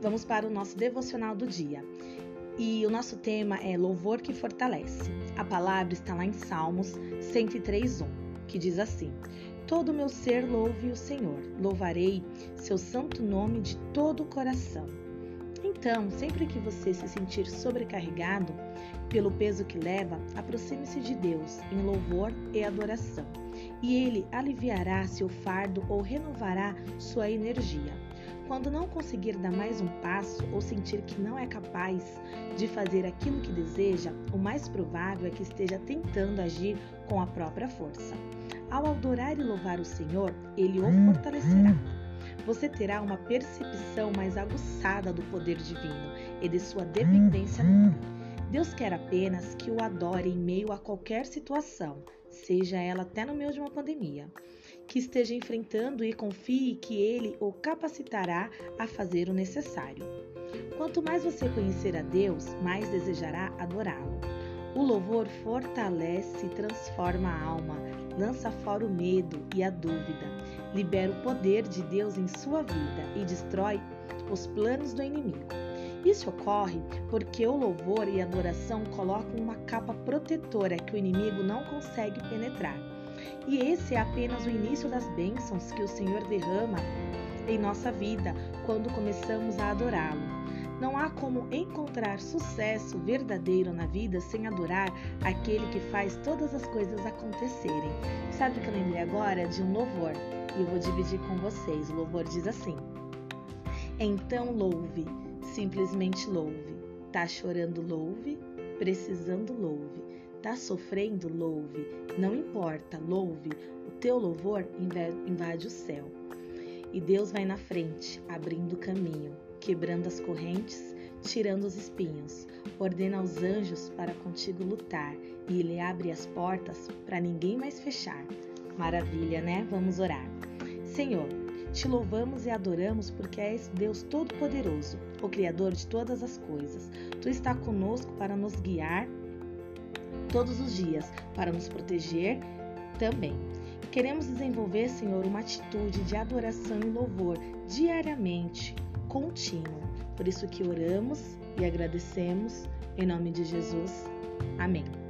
Vamos para o nosso devocional do dia. E o nosso tema é louvor que fortalece. A palavra está lá em Salmos 103:1, que diz assim: Todo meu ser louve o Senhor. Louvarei seu santo nome de todo o coração. Então, sempre que você se sentir sobrecarregado pelo peso que leva, aproxime-se de Deus em louvor e adoração, e ele aliviará seu fardo ou renovará sua energia. Quando não conseguir dar mais um passo ou sentir que não é capaz de fazer aquilo que deseja, o mais provável é que esteja tentando agir com a própria força. Ao adorar e louvar o Senhor, ele o fortalecerá. Você terá uma percepção mais aguçada do poder divino e de sua dependência nele. Deus quer apenas que o adore em meio a qualquer situação, seja ela até no meio de uma pandemia que esteja enfrentando e confie que Ele o capacitará a fazer o necessário. Quanto mais você conhecer a Deus, mais desejará adorá-lo. O louvor fortalece e transforma a alma, lança fora o medo e a dúvida, libera o poder de Deus em sua vida e destrói os planos do inimigo. Isso ocorre porque o louvor e a adoração colocam uma capa protetora que o inimigo não consegue penetrar. E esse é apenas o início das bênçãos que o Senhor derrama em nossa vida quando começamos a adorá-lo. Não há como encontrar sucesso verdadeiro na vida sem adorar aquele que faz todas as coisas acontecerem. Sabe que eu lembrei agora? De um louvor. E eu vou dividir com vocês. O louvor diz assim: Então louve, simplesmente louve. Tá chorando, louve. Precisando, louve. Tá sofrendo? Louve. Não importa, louve. O teu louvor invade o céu. E Deus vai na frente, abrindo o caminho, quebrando as correntes, tirando os espinhos. Ordena aos anjos para contigo lutar, e ele abre as portas para ninguém mais fechar. Maravilha, né? Vamos orar. Senhor, te louvamos e adoramos porque és Deus Todo-Poderoso, o Criador de todas as coisas. Tu está conosco para nos guiar todos os dias para nos proteger também. Queremos desenvolver, Senhor, uma atitude de adoração e louvor diariamente, contínua. Por isso que oramos e agradecemos em nome de Jesus. Amém.